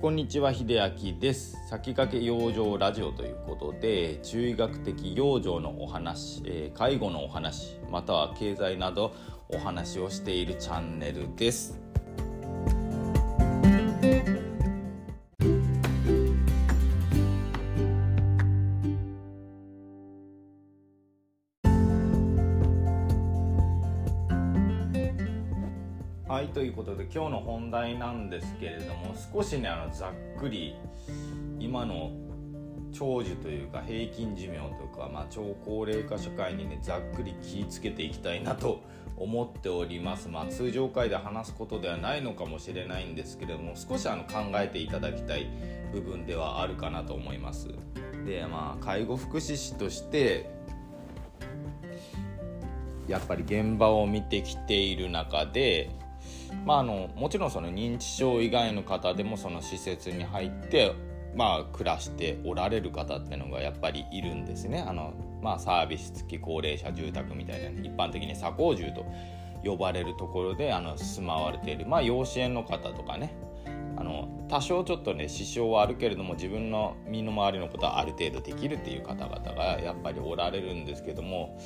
こんにちは秀明です。先駆け養生ラジオということで中医学的養生のお話、えー、介護のお話または経済などお話をしているチャンネルです。はいということで今日の本題なんですけれども少しねあのざっくり今の長寿というか平均寿命というか、まあ、超高齢化社会にねざっくり気をつけていきたいなと思っております、まあ、通常回で話すことではないのかもしれないんですけれども少しあの考えていただきたい部分ではあるかなと思います。でまあ介護福祉士としてやっぱり現場を見てきている中でまあ、あのもちろんその認知症以外の方でもその施設に入ってまあ、暮らしておられる方っていうのがやっぱりいるんですね。あの、まあ、サービス付き高齢者住宅みたいな、一般的に左高住と呼ばれるところであの住まわれている、まあ、養子縁の方とかね。あの多少ちょっとね支障はあるけれども自分の身の回りのことはある程度できるっていう方々がやっぱりおられるんですけども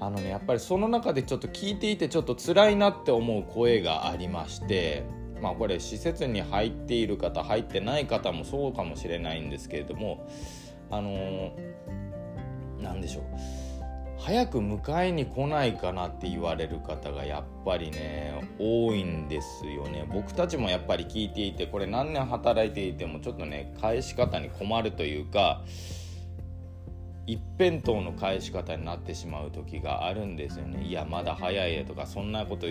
あのねやっぱりその中でちょっと聞いていてちょっと辛いなって思う声がありましてまあこれ施設に入っている方入ってない方もそうかもしれないんですけれどもあの何でしょう。早く迎えに来ないかなって言われる方がやっぱりね多いんですよね。僕たちもやっぱり聞いていてこれ何年働いていてもちょっとね返し方に困るというか一辺倒の返し方になってしまう時があるんですよね。いやまだ早いやとかそんなこと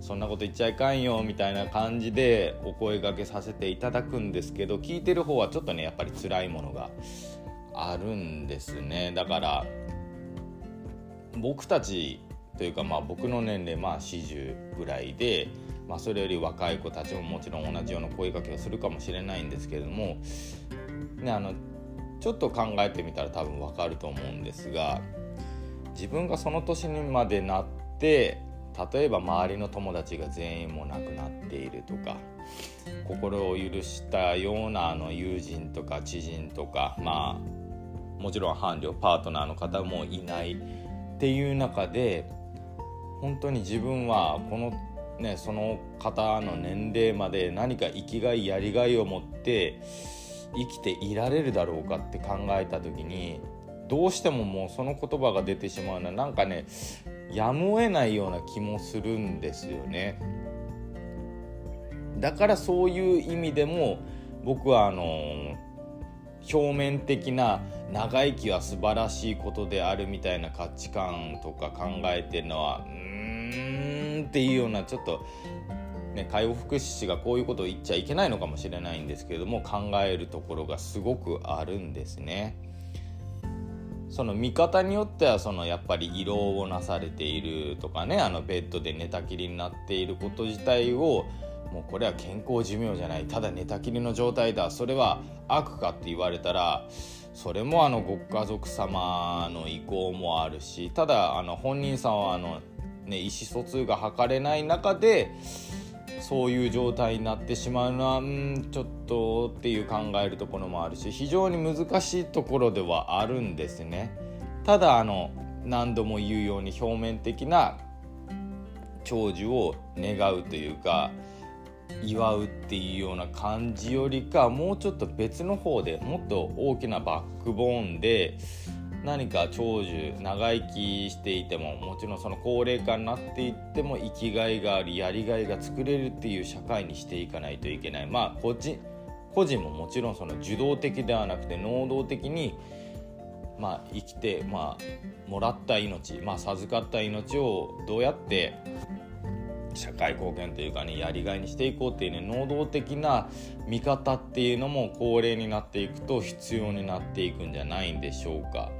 そんなこと言っちゃいかんよみたいな感じでお声がけさせていただくんですけど聞いてる方はちょっとねやっぱり辛いものがあるんですね。だから僕たちというかまあ僕の年齢まあ40ぐらいで、まあ、それより若い子たちももちろん同じような声かけをするかもしれないんですけれども、ね、あのちょっと考えてみたら多分わかると思うんですが自分がその年にまでなって例えば周りの友達が全員も亡くなっているとか心を許したようなあの友人とか知人とかまあもちろん伴侶パートナーの方もいないっていう中で本当に自分はこのねその方の年齢まで何か生きがいやりがいを持って生きていられるだろうかって考えた時にどうしてももうその言葉が出てしまうのはなんかねやむを得ないような気もするんですよね。だからそういう意味でも僕はあの表面的な長生きは素晴らしいことであるみたいな価値観とか考えてるのはうーんっていうようなちょっとね、介護福祉士がこういうことを言っちゃいけないのかもしれないんですけれども考えるところがすごくあるんですね。その見方によってはそのやっぱり胃ろうをなされているとかねあのベッドで寝たきりになっていること自体をもうこれは健康寿命じゃないただ寝たきりの状態だそれは悪かって言われたらそれもあのご家族様の意向もあるしただあの本人さんはあの、ね、意思疎通が図れない中でそういう状態になってしまうのはんちょっとっていう考えるところもあるし非常に難しいところではあるんですね。ただあの何度も言うように表面的な長寿を願うというか祝うっていうような感じよりかもうちょっと別の方でもっと大きなバックボーンで何か長寿長生きしていてももちろんその高齢化になっていっても生きがいがありやりがいが作れるっていう社会にしていかないといけない。まあ個人個人ももちろんその受動的ではなくて能動的にまあ生きてまあもらった命まあ授かった命をどうやって社会貢献というかねやりがいにしていこうっていうね能動的な見方っていうのも高齢になっていくと必要になっていくんじゃないんでしょうか。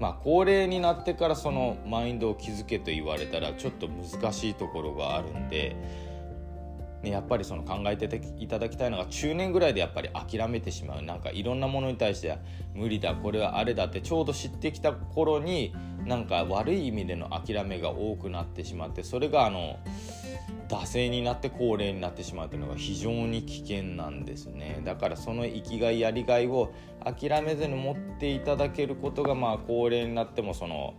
まあ、高齢になってからそのマインドを築けと言われたらちょっと難しいところがあるんで、ね、やっぱりその考えてていただきたいのが中年ぐらいでやっぱり諦めてしまうなんかいろんなものに対して無理だこれはあれだってちょうど知ってきた頃になんか悪い意味での諦めが多くなってしまってそれがあの惰性になって高齢になってしまうというのが非常に危険なんですね。だからその生きがいやりがいを諦めずに持っていただけることがまあ高齢になってもその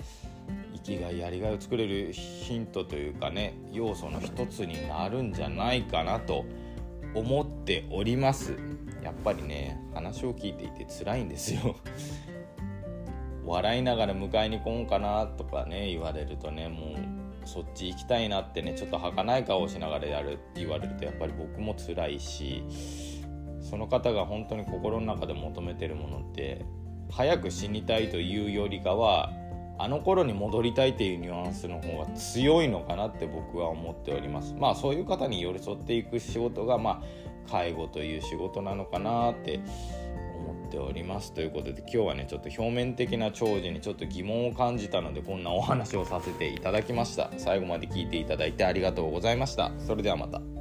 生きがいやりがいを作れるヒントというかね要素の一つになるんじゃないかなと思っております。やっぱりね話を聞いていて辛いんですよ。笑いながら迎えに来んかなとかね言われるとねもうそっち行きたいなってねちょっと儚い顔をしながらやるって言われるとやっぱり僕も辛いしその方が本当に心の中で求めてるものって早く死にたいというよりかはあの頃に戻りたいっていうニュアンスの方が強いのかなって僕は思っております。まあそういう方に寄り添っていく仕事がまあ介護という仕事なのかなってておりますということで今日はねちょっと表面的な長寿にちょっと疑問を感じたのでこんなお話をさせていただきました。最後まで聞いていただいてありがとうございました。それではまた。